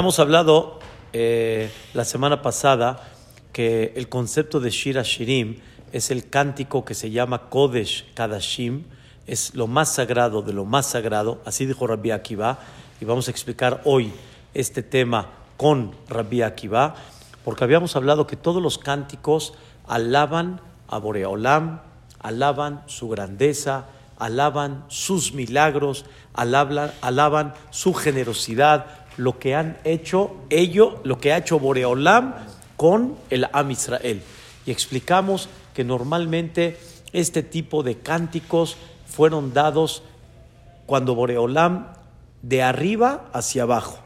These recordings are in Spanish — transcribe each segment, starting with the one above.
Hemos hablado eh, la semana pasada que el concepto de Shira Shirim es el cántico que se llama Kodesh Kadashim, es lo más sagrado de lo más sagrado, así dijo Rabbi Akiva, y vamos a explicar hoy este tema con Rabbi Akiva, porque habíamos hablado que todos los cánticos alaban a Boreolam, alaban su grandeza, alaban sus milagros, alaban, alaban su generosidad, lo que han hecho ellos, lo que ha hecho Boreolam con el Am Israel. Y explicamos que normalmente este tipo de cánticos fueron dados cuando Boreolam de arriba hacia abajo.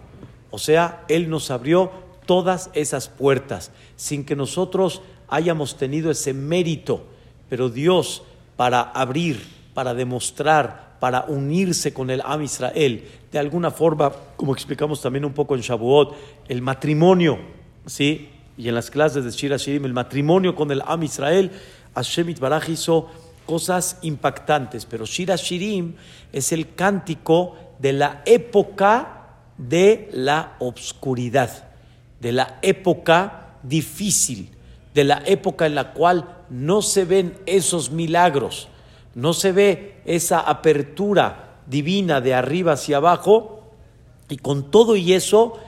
O sea, Él nos abrió todas esas puertas sin que nosotros hayamos tenido ese mérito. Pero Dios, para abrir, para demostrar, para unirse con el Am Israel, de alguna forma, como explicamos también un poco en Shavuot, el matrimonio, ¿sí? Y en las clases de Shira Shirim, el matrimonio con el Am Israel, Hashem Itbaraj hizo cosas impactantes, pero Shira Shirim es el cántico de la época de la obscuridad, de la época difícil, de la época en la cual no se ven esos milagros, no se ve esa apertura divina de arriba hacia abajo, y con todo y eso,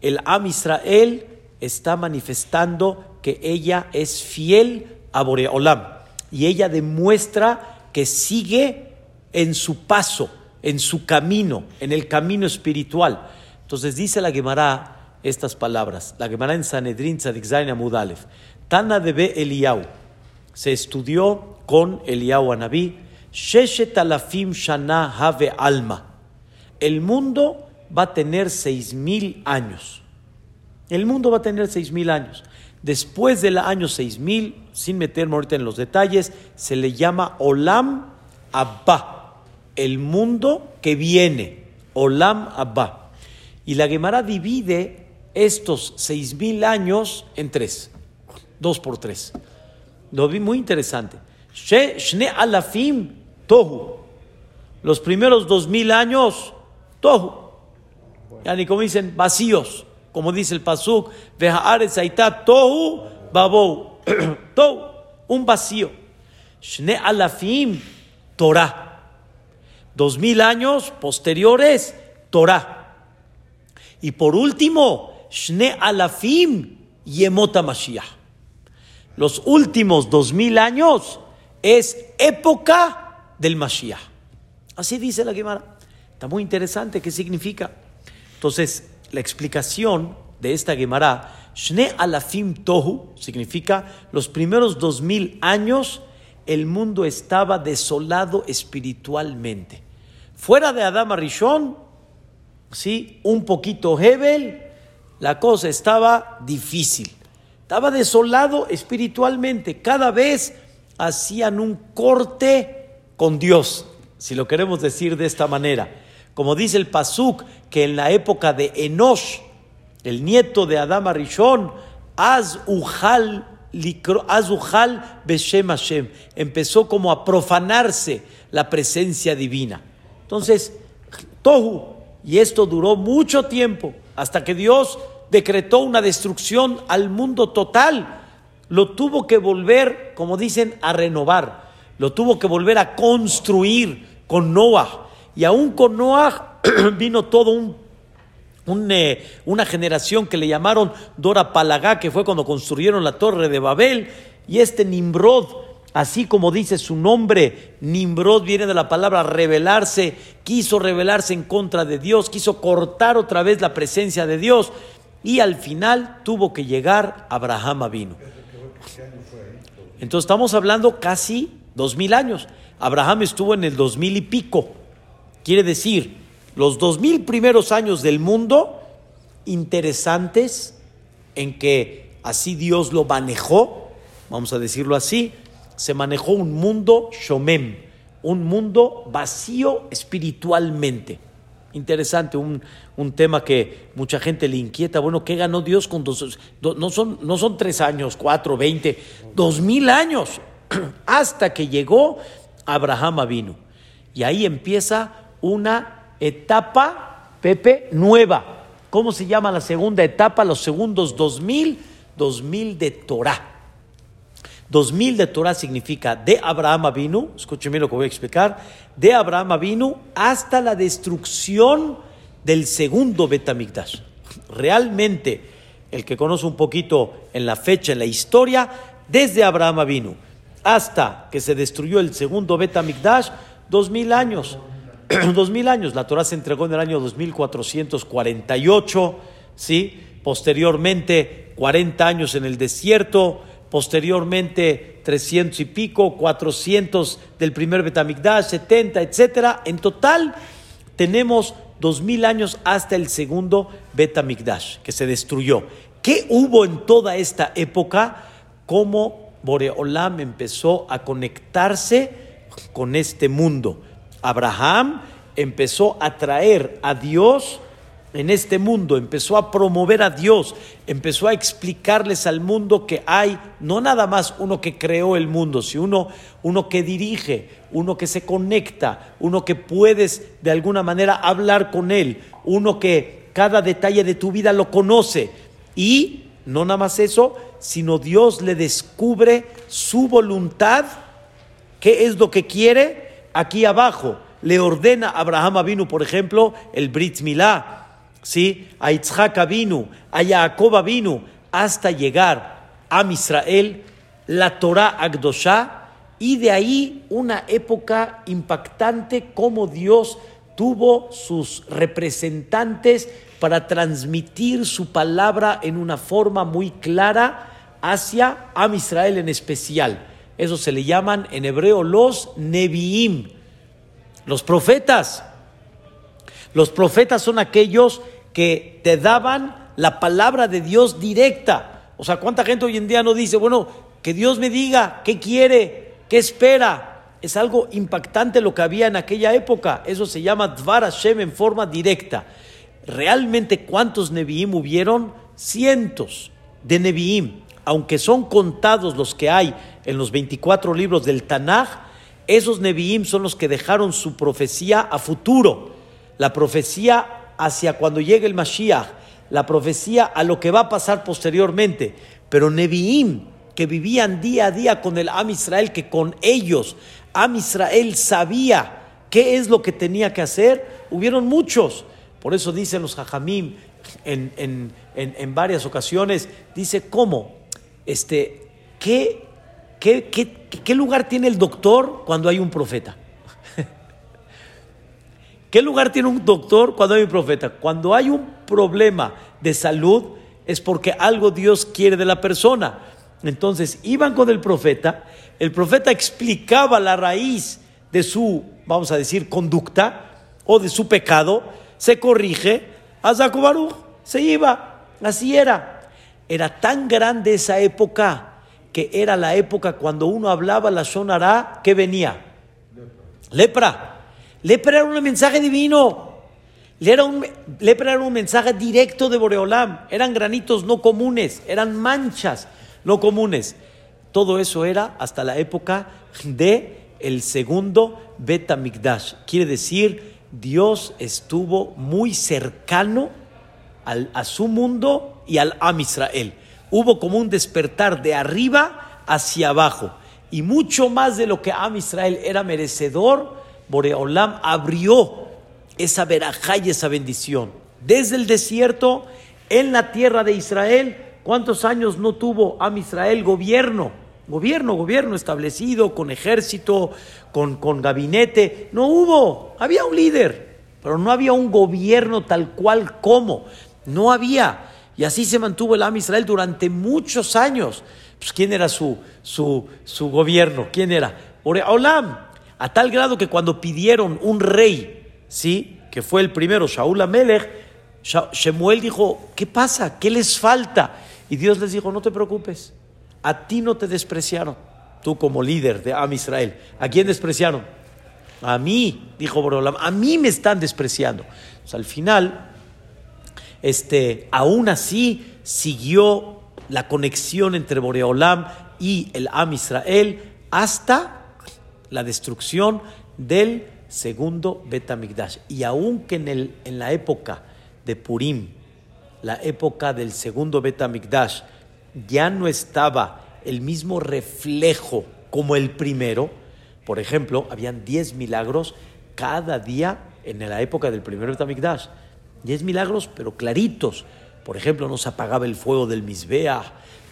el Am Israel está manifestando que ella es fiel a Boreolam y ella demuestra que sigue en su paso, en su camino, en el camino espiritual. Entonces dice la Gemara estas palabras, la Gemara en Sanedrin Tzadik Zain Amudalef, Tana de Eliyahu, se estudió con Eliyahu Anabí, Sheshet Alafim Shana Have Alma. El mundo va a tener seis mil años. El mundo va a tener seis mil años. Después del año seis mil, sin meterme ahorita en los detalles, se le llama Olam Abba, el mundo que viene. Olam Abba. Y la Gemara divide estos seis mil años en tres, dos por tres. Lo vi muy interesante. Shne alafim tohu. Los primeros dos mil años, tohu. Ya ni como dicen, vacíos como dice el Pasuk, tohu babou, tohu, un vacío. Shne alafim, Torah. Dos mil años posteriores, Torah. Y por último, Shne alafim, Yemota Mashiach. Los últimos dos mil años es época del Mashiach. Así dice la Gemara. Está muy interesante. ¿Qué significa? Entonces, la explicación de esta Gemara, Shne alafim tohu, significa los primeros dos mil años el mundo estaba desolado espiritualmente. Fuera de Adama Rishon, ¿sí? un poquito Hebel, la cosa estaba difícil. Estaba desolado espiritualmente. Cada vez hacían un corte con Dios, si lo queremos decir de esta manera. Como dice el Pasuk, que en la época de Enosh, el nieto de Adama Rishon, Az Beshem Hashem, empezó como a profanarse la presencia divina. Entonces, Tohu, y esto duró mucho tiempo, hasta que Dios decretó una destrucción al mundo total. Lo tuvo que volver, como dicen, a renovar. Lo tuvo que volver a construir con Noah. Y aún con Noah vino todo un, eh, una generación que le llamaron Dora Palagá, que fue cuando construyeron la torre de Babel, y este Nimrod, así como dice su nombre, Nimrod viene de la palabra rebelarse, quiso rebelarse en contra de Dios, quiso cortar otra vez la presencia de Dios, y al final tuvo que llegar Abraham vino. Entonces estamos hablando casi dos mil años. Abraham estuvo en el dos mil y pico. Quiere decir, los dos mil primeros años del mundo, interesantes en que así Dios lo manejó, vamos a decirlo así, se manejó un mundo shomem, un mundo vacío espiritualmente. Interesante, un, tema que mucha gente le inquieta. Bueno, ¿qué ganó Dios con dos? no, son, no son tres años, cuatro, veinte, dos mil años, hasta que llegó Abraham vino. Y ahí empieza una etapa, Pepe, nueva. ¿Cómo se llama la segunda etapa? Los segundos 2000, 2000 de Torah. 2000 de Torah significa de Abraham vino, escúcheme lo que voy a explicar, de Abraham vino hasta la destrucción del segundo Betamigdash. Realmente, el que conoce un poquito en la fecha, en la historia, desde Abraham vino hasta que se destruyó el segundo Betamigdash, dos mil años. dos mil años. La Torah se entregó en el año 2448, ¿sí? Posteriormente, 40 años en el desierto posteriormente 300 y pico, 400 del primer Betamigdash, 70, etcétera. En total tenemos 2000 años hasta el segundo Betamigdash que se destruyó. ¿Qué hubo en toda esta época? Cómo Boreolam empezó a conectarse con este mundo. Abraham empezó a traer a Dios en este mundo, empezó a promover a Dios, empezó a explicarles al mundo que hay no nada más uno que creó el mundo, sino uno, uno que dirige, uno que se conecta, uno que puedes de alguna manera hablar con él, uno que cada detalle de tu vida lo conoce. Y no nada más eso, sino Dios le descubre su voluntad, qué es lo que quiere aquí abajo. Le ordena a Abraham vino, por ejemplo, el Brit Milá ¿sí? a Yitzhak vino, a Jacob vino, hasta llegar a Israel, la Torah Agdoshá, y de ahí una época impactante como Dios tuvo sus representantes para transmitir su palabra en una forma muy clara hacia Am Israel en especial. Eso se le llaman en hebreo los Neviim, los profetas. Los profetas son aquellos que te daban la palabra de Dios directa. O sea, ¿cuánta gente hoy en día no dice, bueno, que Dios me diga qué quiere, qué espera? Es algo impactante lo que había en aquella época. Eso se llama Dvar Hashem en forma directa. Realmente, ¿cuántos Nevi'im hubieron? Cientos de Nevi'im. Aunque son contados los que hay en los 24 libros del Tanaj, esos Nevi'im son los que dejaron su profecía a futuro. La profecía hacia cuando llegue el Mashiach, la profecía a lo que va a pasar posteriormente. Pero Nevi'im, que vivían día a día con el Am Israel, que con ellos Am Israel sabía qué es lo que tenía que hacer, hubieron muchos. Por eso dicen los Jajamim en, en, varias ocasiones, dice, ¿cómo? Este, ¿qué, qué, qué lugar tiene el doctor cuando hay un profeta? ¿Qué lugar tiene un doctor cuando hay un profeta? Cuando hay un problema de salud es porque algo Dios quiere de la persona. Entonces iban con el profeta, el profeta explicaba la raíz de su, vamos a decir, conducta o de su pecado, se corrige, a Zakubaruj se iba, así era. Era tan grande esa época que era la época cuando uno hablaba la sonará que venía. Lepra. Lepra era un mensaje divino. Era un, lepra era un mensaje directo de Boreolam. Eran granitos no comunes, eran manchas no comunes. Todo eso era hasta la época de el segundo Betamigdash. Quiere decir, Dios estuvo muy cercano al, a su mundo y al Am Israel. Hubo como un despertar de arriba hacia abajo. Y mucho más de lo que Am Israel era merecedor, Boreolam abrió esa verajá y esa bendición. Desde el desierto, en la tierra de Israel, ¿cuántos años no tuvo Am Israel gobierno? Gobierno, gobierno establecido, con ejército, con, con gabinete. No hubo, había un líder, pero no había un gobierno tal cual como. No había. Y así se mantuvo el Am Israel durante muchos años. Pues, ¿Quién era su, su, su gobierno? ¿Quién era? Boreolam a tal grado que cuando pidieron un rey, ¿sí? que fue el primero, Shaul Amelech, Shemuel dijo, ¿qué pasa? ¿Qué les falta? Y Dios les dijo, no te preocupes, a ti no te despreciaron, tú como líder de Am Israel. ¿A quién despreciaron? A mí, dijo Borolam, a mí me están despreciando. al final, este, aún así siguió la conexión entre Boreolam y el Am Israel hasta la destrucción del segundo Betamigdash. Y aunque en, el, en la época de Purim la época del segundo Betamikdash, ya no estaba el mismo reflejo como el primero, por ejemplo, habían 10 milagros cada día en la época del primer Betamikdash. 10 milagros, pero claritos. Por ejemplo, no se apagaba el fuego del Misbea,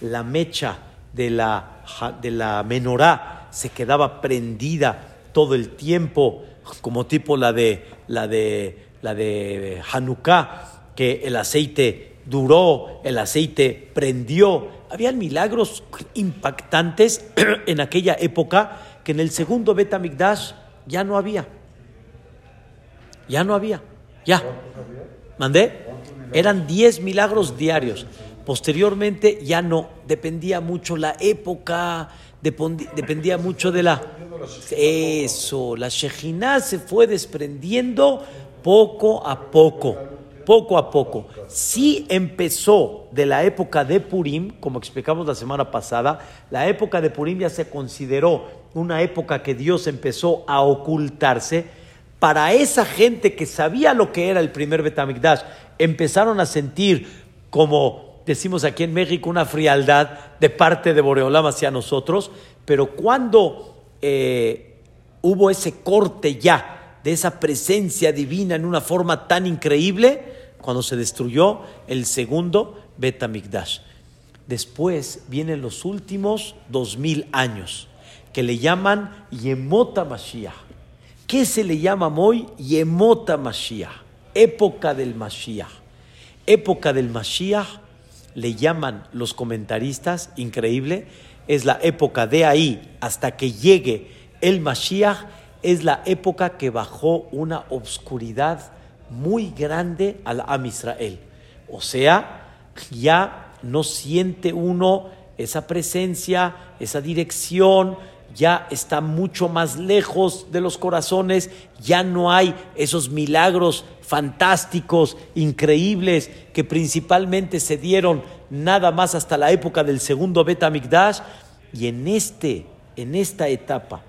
la mecha de la, de la menorá se quedaba prendida todo el tiempo, como tipo la de, la de, la de Hanukkah, que el aceite duró, el aceite prendió. Habían milagros impactantes en aquella época que en el segundo Betamikdash ya no había. Ya no había. Ya. ¿Mandé? Eran 10 milagros diarios. Posteriormente ya no. Dependía mucho la época, dependía mucho de la... Eso, la Shejina se fue desprendiendo poco a poco, poco a poco. Sí empezó de la época de Purim, como explicamos la semana pasada, la época de Purim ya se consideró una época que Dios empezó a ocultarse. Para esa gente que sabía lo que era el primer Betamigdash, empezaron a sentir como decimos aquí en México, una frialdad de parte de Boreolam hacia nosotros, pero cuando eh, hubo ese corte ya de esa presencia divina en una forma tan increíble, cuando se destruyó el segundo Betamigdash. Después vienen los últimos dos mil años, que le llaman Yemota Mashiach. ¿Qué se le llama hoy? Yemota Mashiach, época del Mashiach. Época del Mashiach le llaman los comentaristas, increíble, es la época de ahí hasta que llegue el Mashiach, es la época que bajó una obscuridad muy grande al Am Israel. O sea, ya no siente uno esa presencia, esa dirección, ya está mucho más lejos de los corazones, ya no hay esos milagros fantásticos, increíbles, que principalmente se dieron nada más hasta la época del segundo Betamigdash. Y en, este, en esta etapa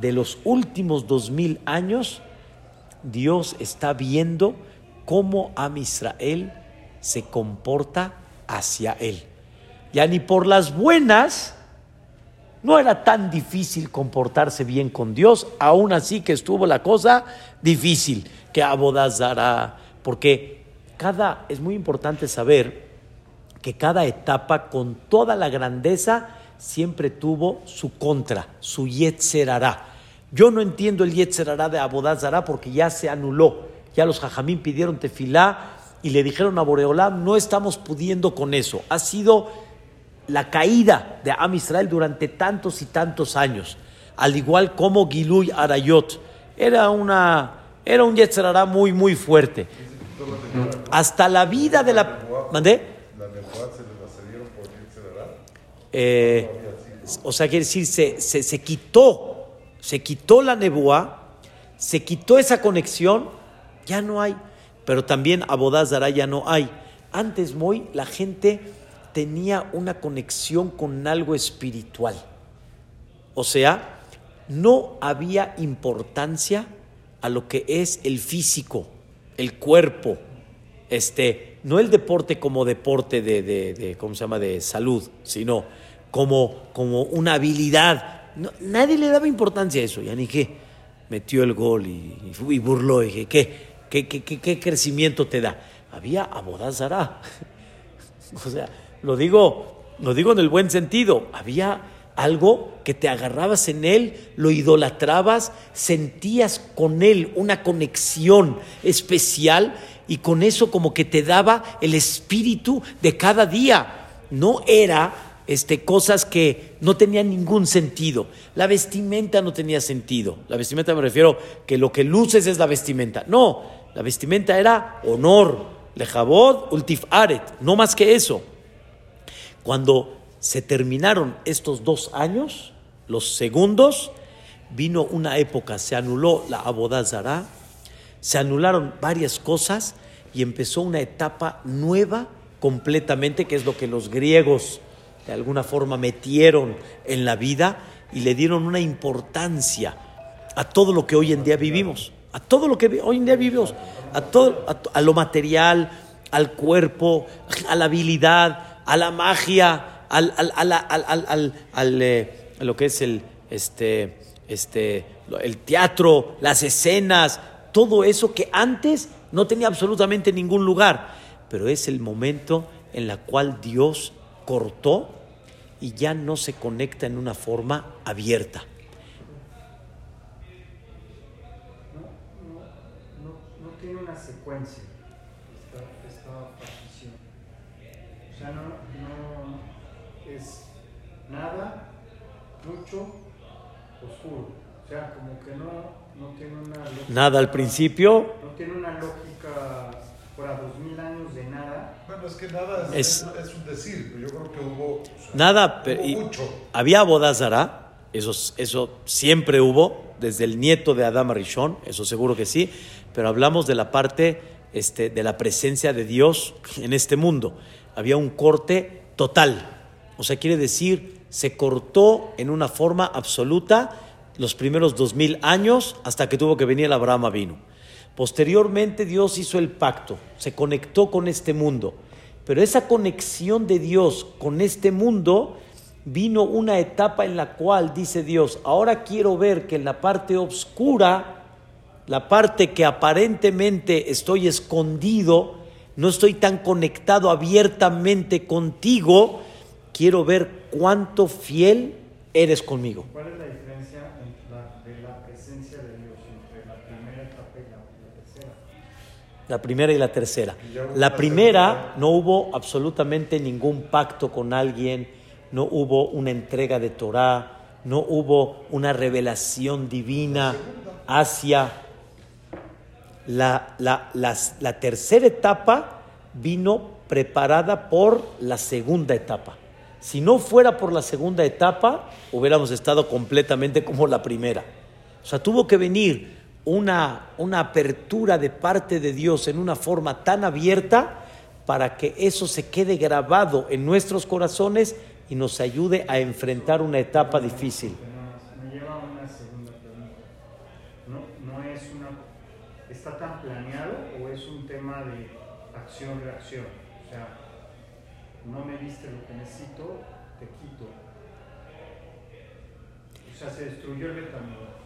de los últimos dos mil años, Dios está viendo cómo Am Israel se comporta hacia Él. Ya ni por las buenas, no era tan difícil comportarse bien con Dios, aún así que estuvo la cosa difícil, que abodazará, porque cada, es muy importante saber que cada etapa con toda la grandeza siempre tuvo su contra, su yetzerará. Yo no entiendo el yetzerará de abodazará porque ya se anuló, ya los jajamín pidieron tefilá y le dijeron a Boreolam, no estamos pudiendo con eso, ha sido la caída de Am Israel durante tantos y tantos años, al igual como Giluy Arayot. Era, una, era un Yetzerará muy, muy fuerte. Hasta la vida de la... ¿Mandé? Eh, o sea, quiere decir, se, se, quitó, se quitó la nebuá, se quitó esa conexión, ya no hay. Pero también Abodazara ya no hay. Antes, muy, la gente tenía una conexión con algo espiritual. O sea, no había importancia a lo que es el físico, el cuerpo, este, no el deporte como deporte de, de, ¿cómo se llama?, de salud, sino como, como una habilidad. nadie le daba importancia a eso, ya ni qué, metió el gol y, burló, y dije, ¿qué, qué, qué, qué, crecimiento te da? Había abodazará. o sea, lo digo, lo digo en el buen sentido. Había algo que te agarrabas en él, lo idolatrabas, sentías con él una conexión especial y con eso como que te daba el espíritu de cada día. No era este, cosas que no tenían ningún sentido. La vestimenta no tenía sentido. La vestimenta me refiero que lo que luces es la vestimenta. No, la vestimenta era honor, lejabod, ultif aret, no más que eso. Cuando se terminaron estos dos años, los segundos, vino una época, se anuló la abodazara, se anularon varias cosas y empezó una etapa nueva completamente, que es lo que los griegos de alguna forma metieron en la vida y le dieron una importancia a todo lo que hoy en día vivimos, a todo lo que hoy en día vivimos, a todo a lo material, al cuerpo, a la habilidad, a la magia, al, al, al, al, al eh, lo que es el, este, este, el teatro, las escenas, todo eso que antes no tenía absolutamente ningún lugar. Pero es el momento en la cual Dios cortó y ya no se conecta en una forma abierta. No, tiene una secuencia esta, partición. O sea, no, nada, mucho, oscuro. O sea, como que no, no tiene una lógica. Nada al principio. No tiene una lógica para dos mil años de nada. Bueno, es que nada es, es, un decir, pero yo creo que hubo. nada, pero, mucho. Había bodazara, eso, eso siempre hubo, desde el nieto de Adam Rishon, eso seguro que sí, pero hablamos de la parte este, de la presencia de Dios en este mundo. Había un corte total, o sea, quiere decir, se cortó en una forma absoluta los primeros dos mil años hasta que tuvo que venir el Abraham vino. Posteriormente Dios hizo el pacto, se conectó con este mundo. Pero esa conexión de Dios con este mundo vino una etapa en la cual dice Dios, ahora quiero ver que en la parte oscura, la parte que aparentemente estoy escondido, no estoy tan conectado abiertamente contigo, quiero ver cuánto fiel eres conmigo. la primera y la tercera. La primera no hubo absolutamente ningún pacto con alguien, no hubo una entrega de Torah, no hubo una revelación divina hacia la, la, la tercera etapa vino preparada por la segunda etapa. Si no fuera por la segunda etapa, hubiéramos estado completamente como la primera. O sea, tuvo que venir una, una apertura de parte de Dios en una forma tan abierta para que eso se quede grabado en nuestros corazones y nos ayude a enfrentar una etapa difícil. Me lleva una segunda pregunta. ¿No, no es una, ¿Está tan planeado o es un tema de acción-reacción? O sea, no me diste lo que necesito, te quito. O sea, se destruyó el betamidón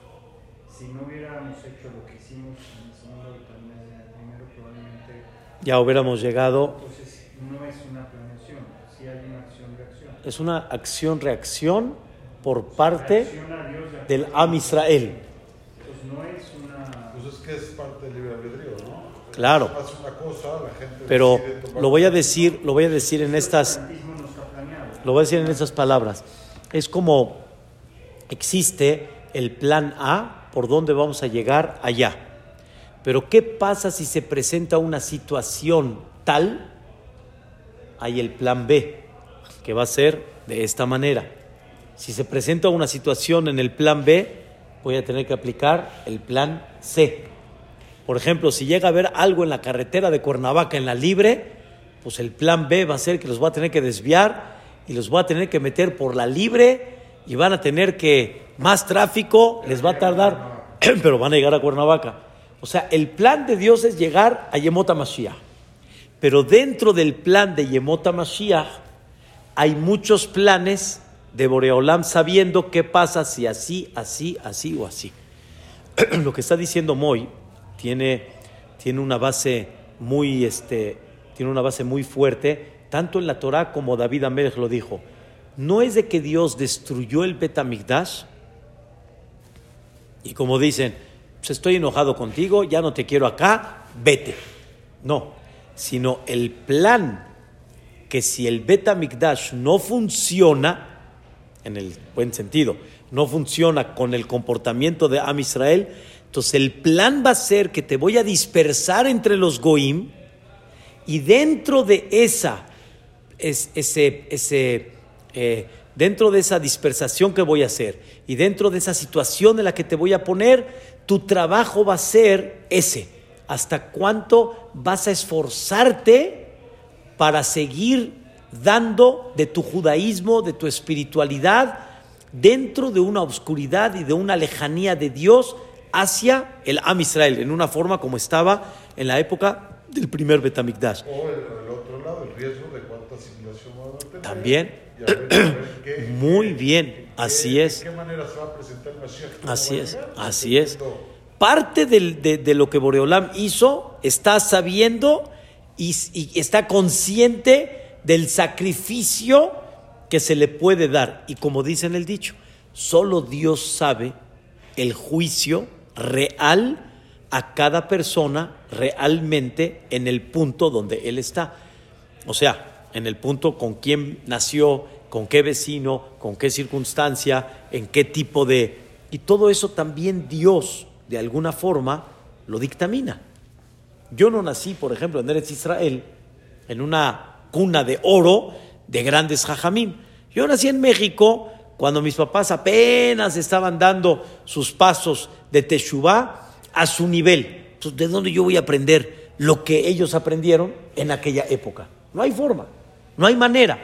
si no hubiéramos hecho lo que hicimos en el segundo primero probablemente... Ya hubiéramos llegado... Entonces no es una planeación, sí hay una acción-reacción. Es una acción-reacción por parte del Am Israel. Entonces no es una... Pues es que es parte del libre albedrío. Claro. Pero lo voy a decir, lo voy a decir en estas... Lo voy a decir en estas palabras. Es como existe el plan A por dónde vamos a llegar allá. Pero ¿qué pasa si se presenta una situación tal? Hay el plan B, que va a ser de esta manera. Si se presenta una situación en el plan B, voy a tener que aplicar el plan C. Por ejemplo, si llega a haber algo en la carretera de Cuernavaca en la libre, pues el plan B va a ser que los voy a tener que desviar y los voy a tener que meter por la libre y van a tener que más tráfico, les va a tardar, pero van a llegar a Cuernavaca. O sea, el plan de Dios es llegar a Yemota Mashiach. Pero dentro del plan de Yemota Mashiach hay muchos planes de Boreolam sabiendo qué pasa si así, así, así o así. Lo que está diciendo Moy tiene, tiene una base muy este, tiene una base muy fuerte, tanto en la Torah como David Amelech lo dijo no es de que Dios destruyó el Betamigdash y como dicen, pues estoy enojado contigo, ya no te quiero acá, vete. No, sino el plan que si el Betamigdash no funciona, en el buen sentido, no funciona con el comportamiento de Am Israel, entonces el plan va a ser que te voy a dispersar entre los Goim y dentro de esa, ese, ese eh, dentro de esa dispersación que voy a hacer y dentro de esa situación en la que te voy a poner, tu trabajo va a ser ese. ¿Hasta cuánto vas a esforzarte para seguir dando de tu judaísmo, de tu espiritualidad, dentro de una oscuridad y de una lejanía de Dios hacia el Am Israel, en una forma como estaba en la época del primer Betamigdash. O el, el otro lado, el riesgo de cuánta asimilación van a tener. También. Y a ver, a ver qué- Muy bien, qué- así ¿De es. qué manera se va a presentar el Mashiach? ¿Cómo Así va es, así es. Parte del- de, de lo que Boreolam hizo, está sabiendo y, y está consciente del sacrificio que se le puede dar. Y como dice en el dicho, solo Dios sabe el juicio real a cada persona realmente en el punto donde él está. O sea, en el punto con quién nació, con qué vecino, con qué circunstancia, en qué tipo de... Y todo eso también Dios, de alguna forma, lo dictamina. Yo no nací, por ejemplo, en Eretz Israel, en una cuna de oro de grandes jajamim. Yo nací en México cuando mis papás apenas estaban dando sus pasos de Teshuvah a su nivel. Entonces, ¿de dónde yo voy a aprender lo que ellos aprendieron en aquella época? No hay forma, no hay manera.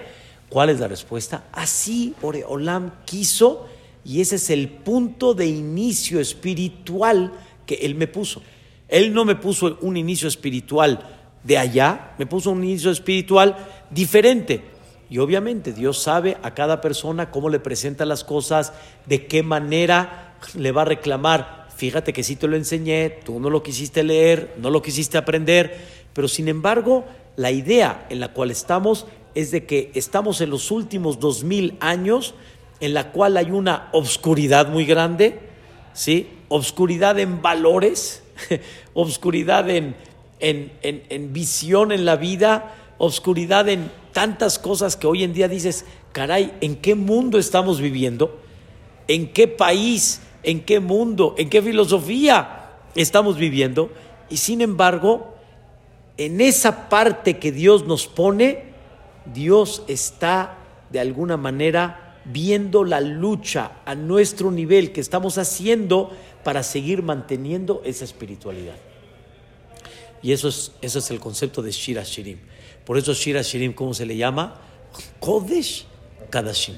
¿Cuál es la respuesta? Así Olam quiso y ese es el punto de inicio espiritual que Él me puso. Él no me puso un inicio espiritual de allá, me puso un inicio espiritual diferente. Y obviamente Dios sabe a cada persona cómo le presenta las cosas, de qué manera le va a reclamar. Fíjate que sí te lo enseñé, tú no lo quisiste leer, no lo quisiste aprender, pero sin embargo la idea en la cual estamos es de que estamos en los últimos dos mil años en la cual hay una obscuridad muy grande, ¿sí? Obscuridad en valores, obscuridad en, en, en, en visión en la vida, obscuridad en tantas cosas que hoy en día dices, caray, ¿en qué mundo estamos viviendo? ¿En qué país? ¿En qué mundo? ¿En qué filosofía estamos viviendo? Y sin embargo, en esa parte que Dios nos pone, Dios está de alguna manera viendo la lucha a nuestro nivel que estamos haciendo para seguir manteniendo esa espiritualidad. Y eso es, eso es el concepto de Shira Shirim. Por eso Shira Shirim, ¿cómo se le llama? Kodesh Kadashim.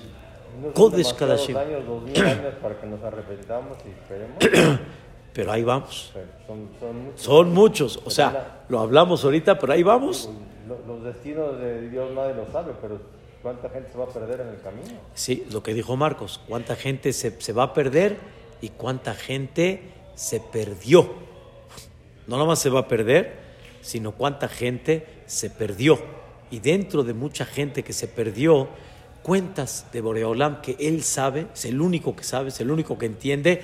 No Kodesh Kadashim. años, dos mil años para que nos arrepentamos y esperemos. Pero ahí vamos. pero son, son muchos. Son muchos. O sea, lo hablamos ahorita, pero ahí vamos. Lo- Los destinos de Dios nadie lo sabe, pero ¿cuánta gente se va a perder en el camino? Sí, lo que dijo Marcos, cuánta gente se, se va a perder y cuánta gente se perdió. No nomás se va a perder, sino cuánta gente se perdió. Y dentro de mucha gente que se perdió, cuentas de Boreolam que él sabe, es el único que sabe, es el único que entiende.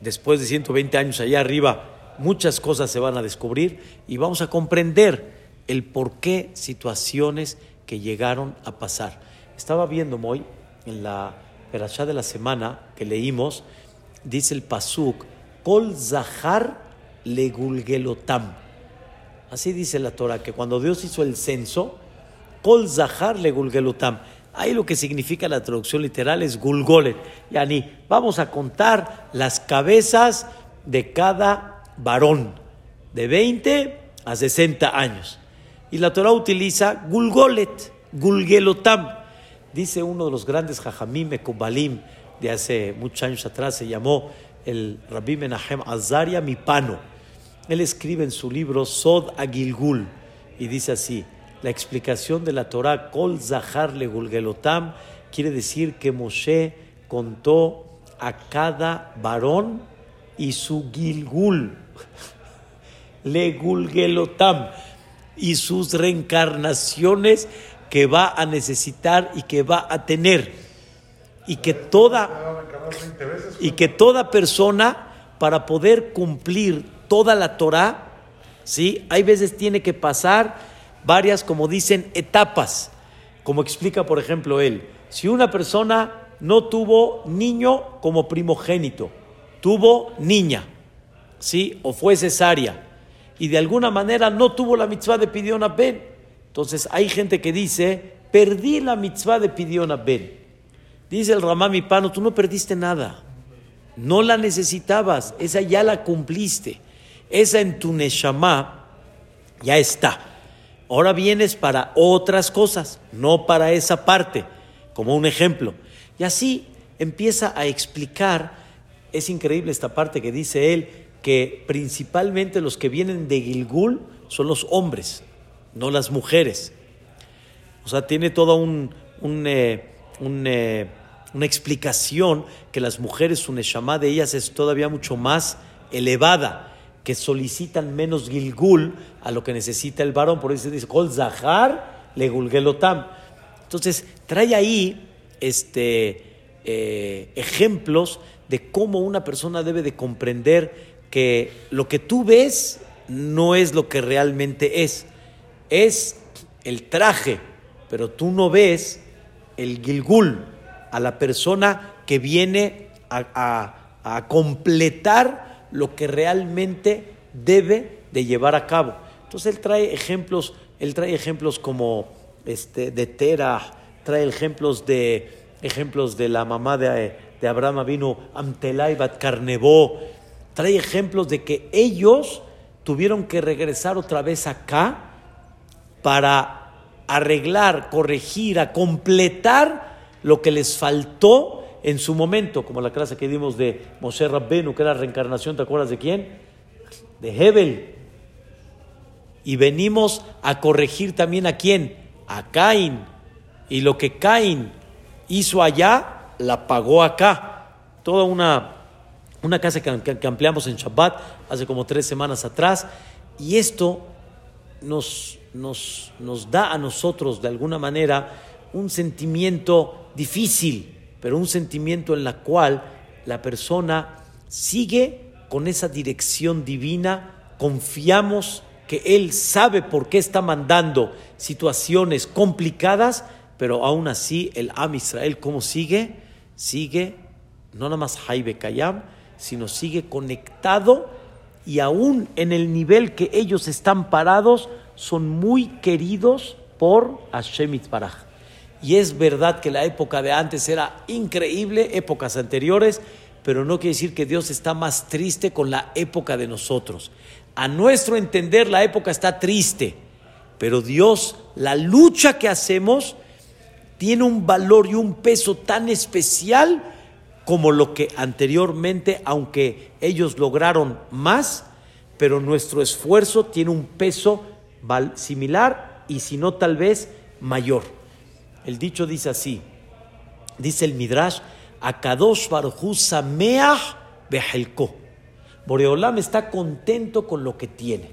Después de 120 años allá arriba, muchas cosas se van a descubrir y vamos a comprender el por qué situaciones que llegaron a pasar. Estaba viendo hoy en la perashá de la semana que leímos, dice el pasuk, Kol Zahar legulgelotam. Así dice la Torah, que cuando Dios hizo el censo, Kol Zahar legulgelotam. Ahí lo que significa la traducción literal es gulgolet. Yani, vamos a contar las cabezas de cada varón, de 20 a 60 años. Y la Torah utiliza gulgolet, gulgelotam. Dice uno de los grandes jajamim Mekubalim de hace muchos años atrás, se llamó el Rabbi Menahem Azaria Mipano. Él escribe en su libro Sod Agilgul y dice así: la explicación de la Torah Kol Zahar le Gulgelotam quiere decir que Moshe contó a cada varón y su Gilgul, le Gulgelotam, y sus reencarnaciones que va a necesitar y que va a tener. Y que toda Me van a encarnar 20 veces. y que toda persona para poder cumplir toda la Torah, ¿sí? Hay veces tiene que pasar varias, como dicen, etapas. Como explica, por ejemplo, él. Si una persona no tuvo niño como primogénito, tuvo niña, ¿sí? O fue cesárea, y de alguna manera no tuvo la mitzvah de Pidión Ben. Entonces hay gente que dice, perdí la mitzvah de Pidión Ben. Dice el Ramami Pano, tú no perdiste nada. No la necesitabas, esa ya la cumpliste. Esa en tu Neshama ya está. Ahora vienes para otras cosas, no para esa parte, como un ejemplo. Y así empieza a explicar, es increíble esta parte que dice él, que principalmente los que vienen de Gilgul son los hombres, no las mujeres. O sea, tiene toda un, eh, eh, una explicación que las mujeres, su neshama de ellas es todavía mucho más elevada, que solicitan menos Gilgul a lo que necesita el varón. Por eso dice, Kol Zahar le gulgelotam. Entonces, trae ahí este, eh, ejemplos de cómo una persona debe de comprender que lo que tú ves no es lo que realmente es. Es el traje, pero tú no ves el gilgul a la persona que viene a, a- a completar lo que realmente debe de llevar a cabo. Entonces él trae ejemplos, él trae ejemplos como este, de Terah, trae ejemplos de ejemplos de la mamá de, de Abraham vino Amtelai Bat Carnevó, trae ejemplos de que ellos tuvieron que regresar otra vez acá para arreglar, corregir, a completar lo que les faltó en su momento, como la clase que dimos de Moshe Rabbenu, que era la reencarnación, ¿te acuerdas de quién? De Hebel. Y venimos a corregir también a quién? A Caín. Y lo que Caín hizo allá, la pagó acá. Toda una, una casa que, que- ampliamos en Shabbat hace como tres semanas atrás. Y esto nos, nos, nos da a nosotros de alguna manera un sentimiento difícil, pero un sentimiento en la cual la persona sigue con esa dirección divina, confiamos que Él sabe por qué está mandando situaciones complicadas, pero aún así el Am Israel, ¿cómo sigue? Sigue no nada más Haibe Kayam, sino sigue conectado y aún en el nivel que ellos están parados, son muy queridos por Hashem Baraj. Y es verdad que la época de antes era increíble, épocas anteriores, pero no quiere decir que Dios está más triste con la época de nosotros. A nuestro entender la época está triste, pero Dios, la lucha que hacemos, tiene un valor y un peso tan especial como lo que anteriormente, aunque ellos lograron más, pero nuestro esfuerzo tiene un peso similar y si no tal vez mayor. El dicho dice así, dice el Midrash, Akadosh Baruj Sameach Behelko. Boreolam está contento con lo que tiene.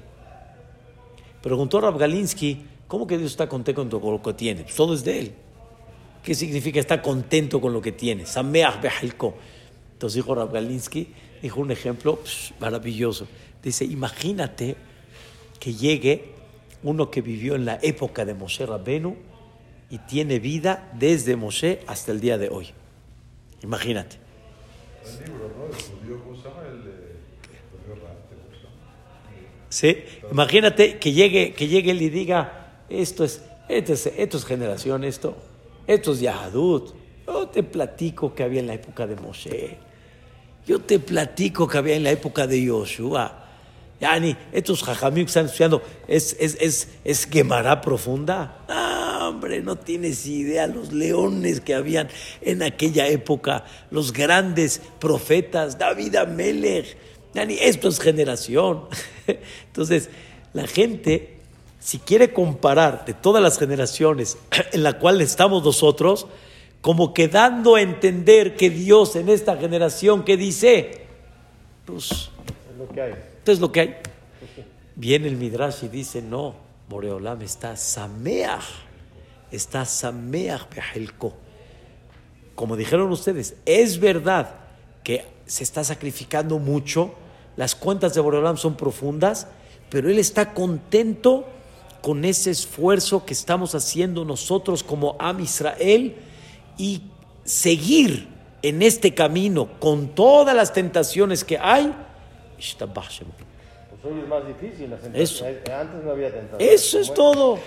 Preguntó Rav Galinsky, ¿cómo que Dios está contento con lo que tiene? Pues todo es de él. ¿Qué significa estar contento con lo que tiene? Sameach Behelko. Entonces dijo Rav Galinsky, dijo un ejemplo psh, maravilloso. Dice, imagínate que llegue uno que vivió en la época de Moshe Rabbenu y tiene vida desde Moshe hasta el día de hoy. Imagínate. ¿Sí? Imagínate que llegue, que llegue él y diga, esto es, esto es, esto es generación, esto, esto es Yahadut. Yo te platico que había en la época de Moshe. Yo te platico que había en la época de Yoshua. Yani, estos jajamim que están estudiando, ¿es, es, es, es Gemara profunda? Ah, hombre, no tienes idea los leones que habían en aquella época, los grandes profetas, David Amelech. Esto es generación. Entonces, la gente, si quiere comparar de todas las generaciones en la cual estamos nosotros, como que dando a entender que Dios en esta generación que dice, pues Es lo que hay. esto es lo que hay. Viene el Midrash y dice, no, Boreolam está Sameach, está Sameach Behelko. Como dijeron ustedes, es verdad que se está sacrificando mucho, las cuentas de Boreolam son profundas, pero Él está contento con ese esfuerzo que estamos haciendo nosotros como Am Israel y seguir en este camino con todas las tentaciones que hay. Pues hoy es más difícil. las Eso. tentaciones. Antes no había tentación. Eso es todo.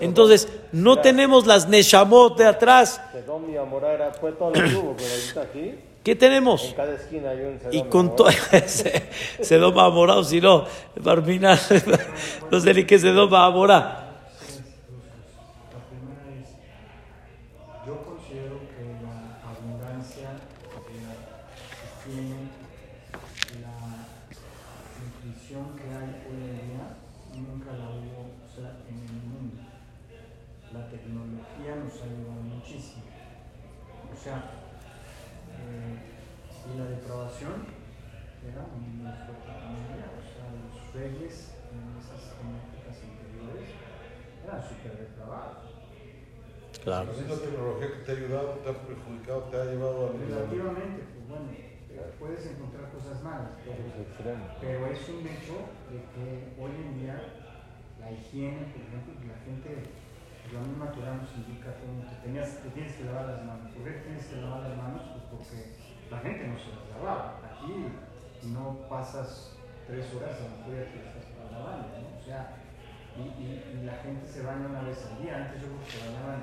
Entonces, no tenemos las Neshamot de atrás. ¿Qué tenemos? en cada esquina hay un Y con todo Sedoma Amorá, o si no, Barmina, no sé ni qué Sedoma Amorá. La primera es, yo considero que la abundancia eh, tiene la nutrición que hay hoy en día nunca la hubo o sea, en el mundo. La tecnología nos ha ayudado muchísimo. O sea, eh, y la depravación era muy fuerte también. O sea, los reyes en esas épocas anteriores eran súper depravados. Claro. Así la tecnología que te ha ayudado, te ha perjudicado, te ha llevado a... Relativamente, pues bueno, puedes encontrar cosas malas, pero, Es extremo. pero es un hecho de que hoy en día la higiene, por ejemplo, la gente, la misma Torah nos indica cómo te, tenías, te tienes que lavar las manos. ¿Por qué tienes que lavar las manos? Pues porque la gente no se las lavaba. Aquí no pasas tres horas a lo mejor te estás para lavar, ¿no? O sea, y, y, y la gente se baña una vez al día. Antes yo creo que se bañaban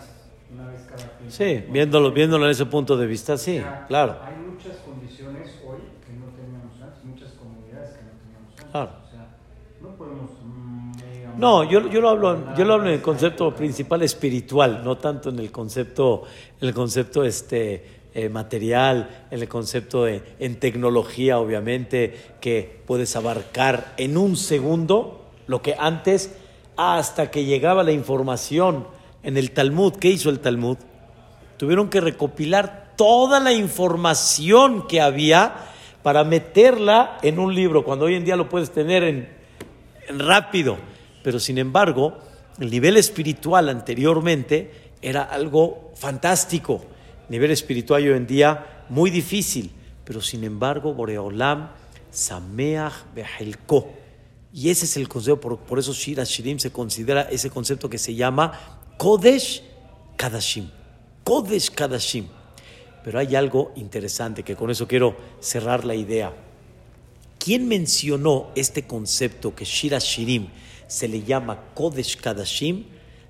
una vez cada 15 Sí, viéndolo, viéndolo en ese punto de vista, sí, claro. Hay muchas condiciones hoy que no teníamos antes, muchas comunidades que no teníamos antes. Claro. O sea, no podemos. mm, digamos, No, yo, yo lo hablo, yo lo hablo en el concepto principal espiritual, no tanto en el concepto, el concepto este eh, material, en el concepto de, en tecnología, obviamente, que puedes abarcar en un segundo lo que antes, hasta que llegaba la información en el Talmud, ¿qué hizo el Talmud? Tuvieron que recopilar toda la información que había para meterla en un libro, cuando hoy en día lo puedes tener en, rápido. Pero sin embargo, el nivel espiritual anteriormente era algo fantástico. Nivel espiritual hoy en día muy difícil. Pero sin embargo, Boreolam, Sameach Behelko. Y ese es el concepto, por, por eso Shira Shirim se considera ese concepto que se llama Kodesh Kadashim. Kodesh Kadashim. Pero hay algo interesante que con eso quiero cerrar la idea. ¿Quién mencionó este concepto que Shira Shirim se le llama Kodesh Kadashim?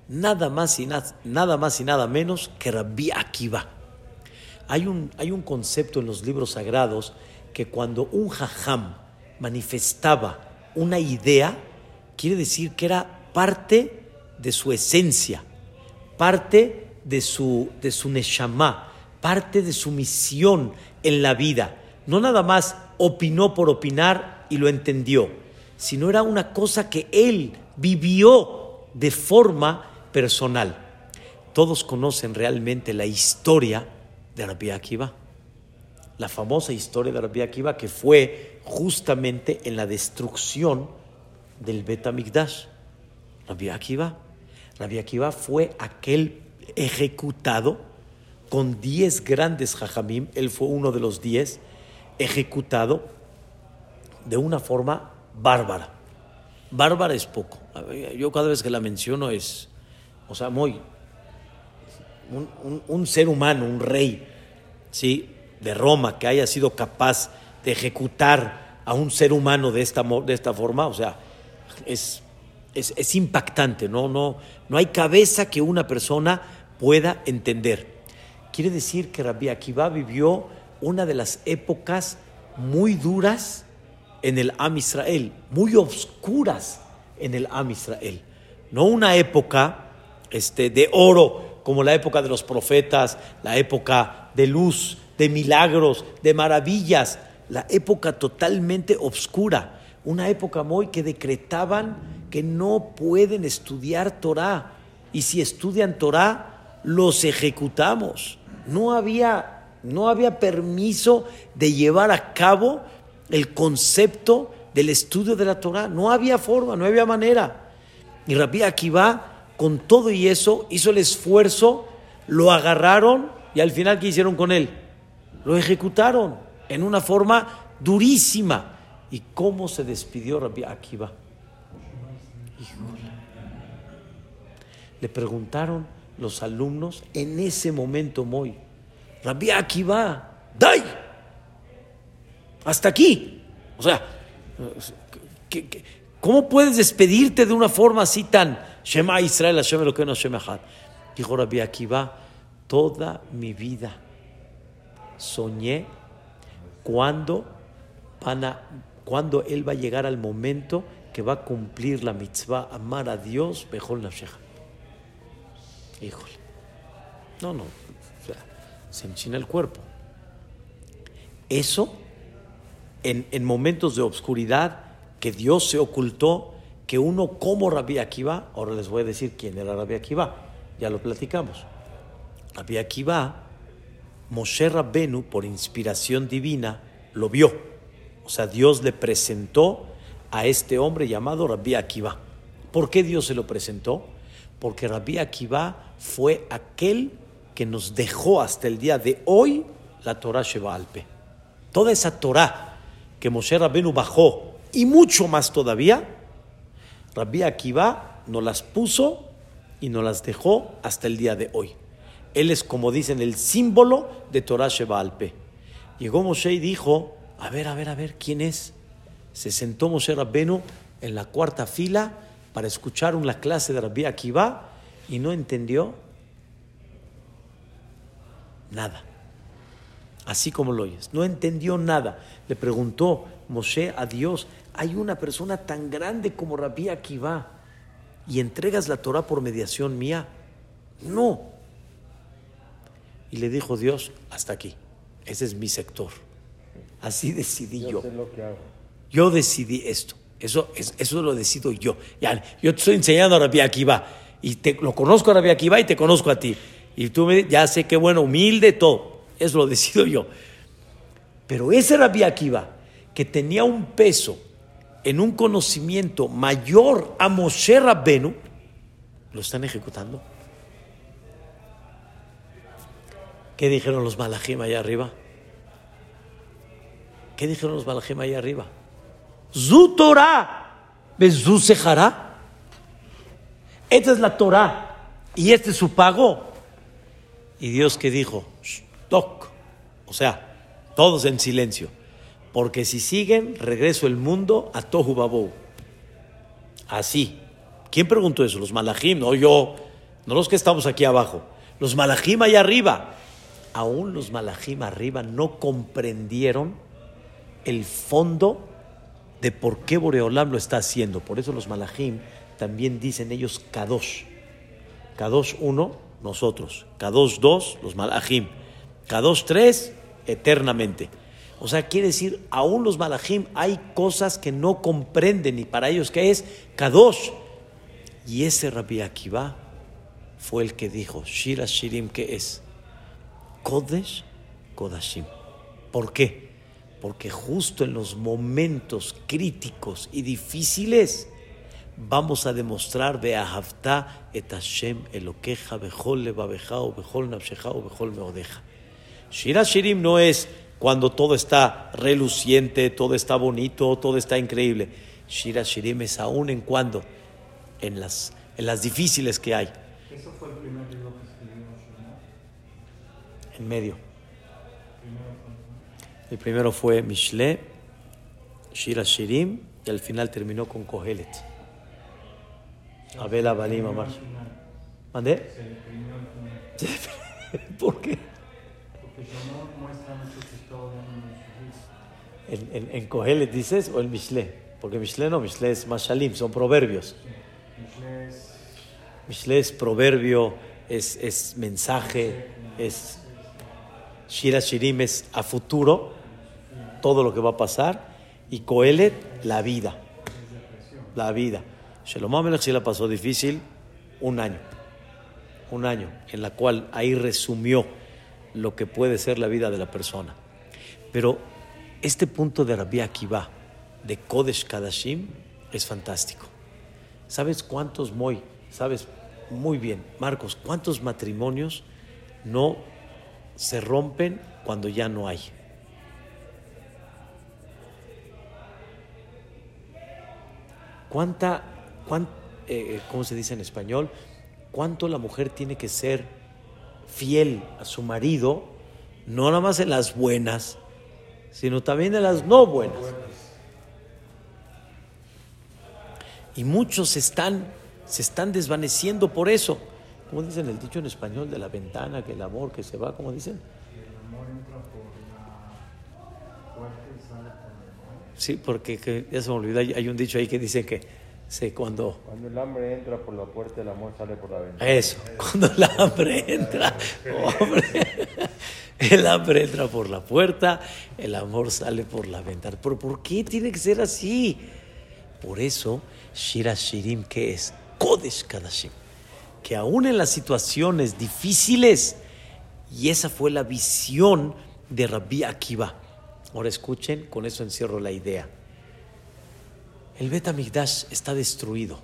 Nada más y, na- nada, más y nada menos que Rabbi Akiva. Hay un, hay un concepto en los libros sagrados que cuando un jajam manifestaba una idea, quiere decir que era parte de su esencia, parte de su, de su neshama, parte de su misión en la vida. No nada más opinó por opinar y lo entendió, sino era una cosa que él vivió de forma personal. Todos conocen realmente la historia de Rabbi Akiva. La famosa historia de Rabbi Akiva que fue justamente en la destrucción del Bet HaMikdash. Rabbi Akiva. Rabbi Akiva fue aquel ejecutado con 10 grandes jajamim, él fue uno de los 10, ejecutado de una forma bárbara. Bárbara es poco. Yo cada vez que la menciono es, o sea, muy, un, un- ser humano, un rey, ¿sí? de Roma, que haya sido capaz de ejecutar a un ser humano de esta, de esta forma, o sea, es, es, es impactante, ¿no? No, no hay cabeza que una persona pueda entender. Quiere decir que Rabbi Akiva vivió una de las épocas muy duras en el Am Israel, muy oscuras en el Am Israel. No una época este, de oro como la época de los profetas, la época de luz, de milagros, de maravillas, la época totalmente oscura, una época muy que decretaban que no pueden estudiar Torah y si estudian Torah los ejecutamos. No había, no había permiso de llevar a cabo el concepto del estudio de la Torah. No había forma, no había manera. Y Rabbi Akiva, con todo y eso, hizo el esfuerzo, lo agarraron y al final, ¿qué hicieron con él? Lo ejecutaron en una forma durísima. ¿Y cómo se despidió Rabbi Akiva? Híjole. Le preguntaron los alumnos en ese momento muy, Rabbi Akiva, ¡dai! Hasta aquí. O sea, ¿qué- qué- ¿cómo puedes despedirte de una forma así tan Shema Israel, Hashem Hashem Echad? Dijo Rabbi Akiva, toda mi vida soñé cuando, van a- cuando él va a llegar al momento que va a cumplir la mitzvah, amar a Dios, mejor Nafsheja. Híjole. No, no. se enchina el cuerpo. Eso, en, en momentos de obscuridad, que Dios se ocultó, que uno como Rabbi Akiva, ahora les voy a decir quién era Rabbi Akiva, ya lo platicamos. Rabbi Akiva, Moshe Rabbenu, por inspiración divina, lo vio. O sea, Dios le presentó a este hombre llamado Rabbi Akiva. ¿Por qué Dios se lo presentó? Porque Rabbi Akiva fue aquel que nos dejó hasta el día de hoy la Torah Sheba Alpe. Toda esa Torah que Moshe Rabbenu bajó y mucho más todavía, Rabbi Akiva nos las puso y nos las dejó hasta el día de hoy. Él es, como dicen, el símbolo de Torah Sheba Alpe. Llegó Moshe y dijo, a ver, a ver, a ver, ¿quién es? Se sentó Moshe Rabbenu en la cuarta fila para escuchar una clase de Rabbi Akiva y no entendió nada. Así como lo oyes. No entendió nada. Le preguntó Moshe a Dios, hay una persona tan grande como Rabbi Akiva y entregas la Torah por mediación mía. No. Y le dijo Dios, hasta aquí. Ese es mi sector. Así decidí yo. Yo sé lo que hago. Yo decidí esto. Eso, es- eso lo decido yo. Yo te estoy enseñando a Rabbi Akiva. Y te, lo conozco a Rabbi Akiva y te conozco a ti. Y tú me ya sé que bueno, humilde, todo. Eso lo decido yo. Pero ese Rabbi Akiva, que tenía un peso en un conocimiento mayor a Moshe Rabbenu, lo están ejecutando. ¿Qué dijeron los malajim allá arriba? ¿Qué dijeron los malajim allá arriba? Zu Torah, Bezu Sejara. Esta es la Torah y este es su pago. Y Dios que dijo, Shtok. O sea, todos en silencio. Porque si siguen, regreso el mundo a Tohu Babou. Así. ¿Quién preguntó eso? Los malajim, no yo, no los que estamos aquí abajo. Los malajim allá arriba. Aún los malajim arriba no comprendieron el fondo de por qué Boreolam lo está haciendo. Por eso los malajim también dicen ellos Kadosh. Kadosh 1, nosotros. Kadosh 2, los malajim. Kadosh 3, eternamente. O sea, quiere decir, aún los malajim hay cosas que no comprenden y para ellos ¿qué es? Kadosh. Y ese Rabbi Akiva fue el que dijo, Shira Shirim, ¿qué es? Kodesh, Kodashim. ¿Por qué? Porque justo en los momentos críticos y difíciles vamos a demostrar Beahavta et Hashem Elokeja bechol levabeja o bechol nafsheja o bechol meodeja. Shira Shirim no es cuando todo está reluciente, todo está bonito, todo está increíble. Shira Shirim es aún en cuando, en las, en las difíciles que hay, Eso fue el primer libro que escribió en medio. El primero fue Mishle, Shira Shirim, y al final terminó con Kohelet. Abel Abalim Amar. ¿Mandé? ¿Por qué? Porque hijos. ¿En, en, en Kohelet dices o en Mishle? Porque Mishle no, Mishle es Mashalim, son proverbios. Mishle es Mishle es proverbio, es, es mensaje, es Shira Shirim es a futuro, todo lo que va a pasar, y Kohelet, la vida. La vida. Shlomo Amelech la pasó difícil un año, un año, en la cual ahí resumió lo que puede ser la vida de la persona. Pero este punto de Rabbi Akiva, de Kodesh Kadashim, es fantástico. ¿Sabes cuántos, Moy? ¿Sabes muy bien, Marcos, cuántos matrimonios no se rompen cuando ya no hay? ¿Cuánta, cuán- eh, cómo se dice en español? ¿Cuánto la mujer tiene que ser fiel a su marido, no nada más en las buenas, sino también en las no buenas? Y muchos están, se están desvaneciendo por eso. Como dicen el dicho en español de la ventana, que el amor que se va, como dicen. el amor entra por la puerta y sale por la puerta. Sí, porque que- ya se me olvidó, hay, hay un dicho ahí que dice que se, cuando... Cuando el hambre entra por la puerta, el amor sale por la ventana. Eso, cuando el hambre entra, hombre, el hambre entra por la puerta, el amor sale por la ventana. ¿Pero por qué tiene que ser así? Por eso, Shira Shirim, ¿qué es? Kodesh Kadashim. Que aún en las situaciones difíciles, y esa fue la visión de Rabbi Akiva. Ahora escuchen, con eso encierro la idea. El Bet Amigdash está destruido.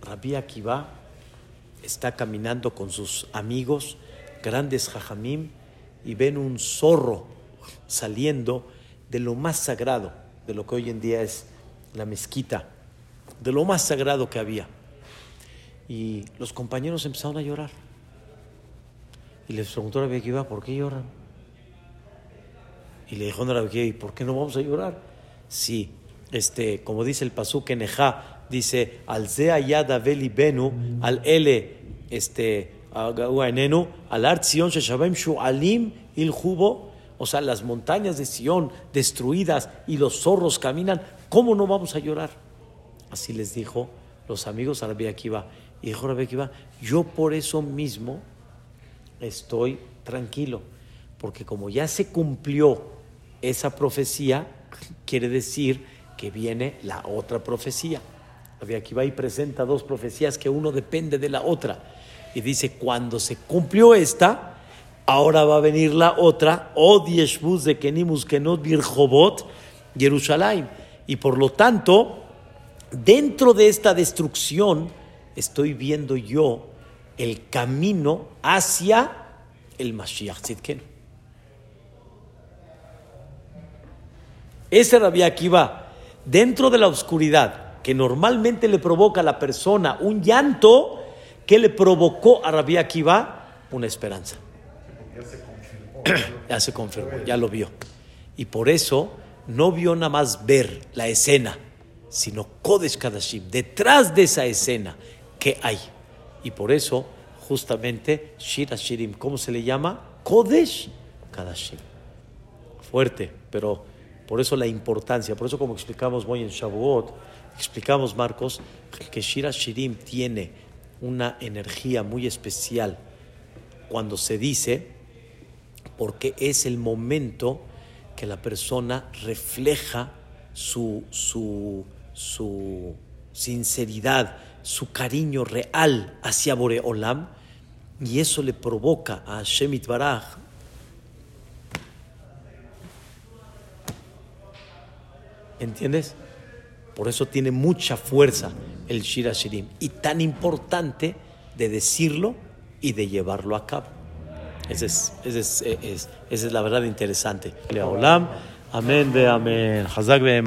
Rabbi Akiva está caminando con sus amigos, grandes jajamim, y ven un zorro saliendo de lo más sagrado, de lo que hoy en día es la mezquita, de lo más sagrado que había. Y los compañeros empezaron a llorar. Y les preguntó Rabbi Akiva, ¿por qué lloran? Y le dijo a ¿y por qué no vamos a llorar? Sí, este, como dice el pasuk en Ejá, dice, al Zea Veli Benu, al Ele, este, al Art Sion Sheshabem Shualim Il Jubo, o sea, las montañas de Sion destruidas y los zorros caminan, ¿cómo no vamos a llorar? Así les dijo los amigos a Rabbi Akiva. Y dijo Rabbi Akiva, yo por eso mismo estoy tranquilo, porque como ya se cumplió esa profecía, quiere decir que viene la otra profecía. Rabbi Akiva y presenta dos profecías que uno depende de la otra. Y dice, cuando se cumplió esta, ahora va a venir la otra, O Dieshbuz de Kenimus Kenot Birjobot, Jerusalén. Y por lo tanto, dentro de esta destrucción, estoy viendo yo el camino hacia el Mashiach Tzidkenu. Ese Rabbi Akiva, dentro de la oscuridad, que normalmente le provoca a la persona un llanto, que le provocó a Rabbi Akiva una esperanza. Ya se confirmó. Ya se confirmó, ya lo vio. Y por eso no vio nada más ver la escena, sino Kodesh Kadashim, detrás de esa escena, ¿qué hay? Y por eso, justamente, Shira Shirim, ¿cómo se le llama? Kodesh Kadashim. Fuerte, pero por eso la importancia, por eso como explicamos hoy en Shavuot, explicamos Marcos, que Shira Shirim tiene una energía muy especial cuando se dice, porque es el momento que la persona refleja su, su, su sinceridad, su cariño real hacia Boreolam, y eso le provoca a Shemit Baraj ¿Entiendes? Por eso tiene mucha fuerza el Shira Shirim y tan importante de decirlo y de llevarlo a cabo. Es- esa es la verdad interesante. Amén, ve amén. Hazak ve.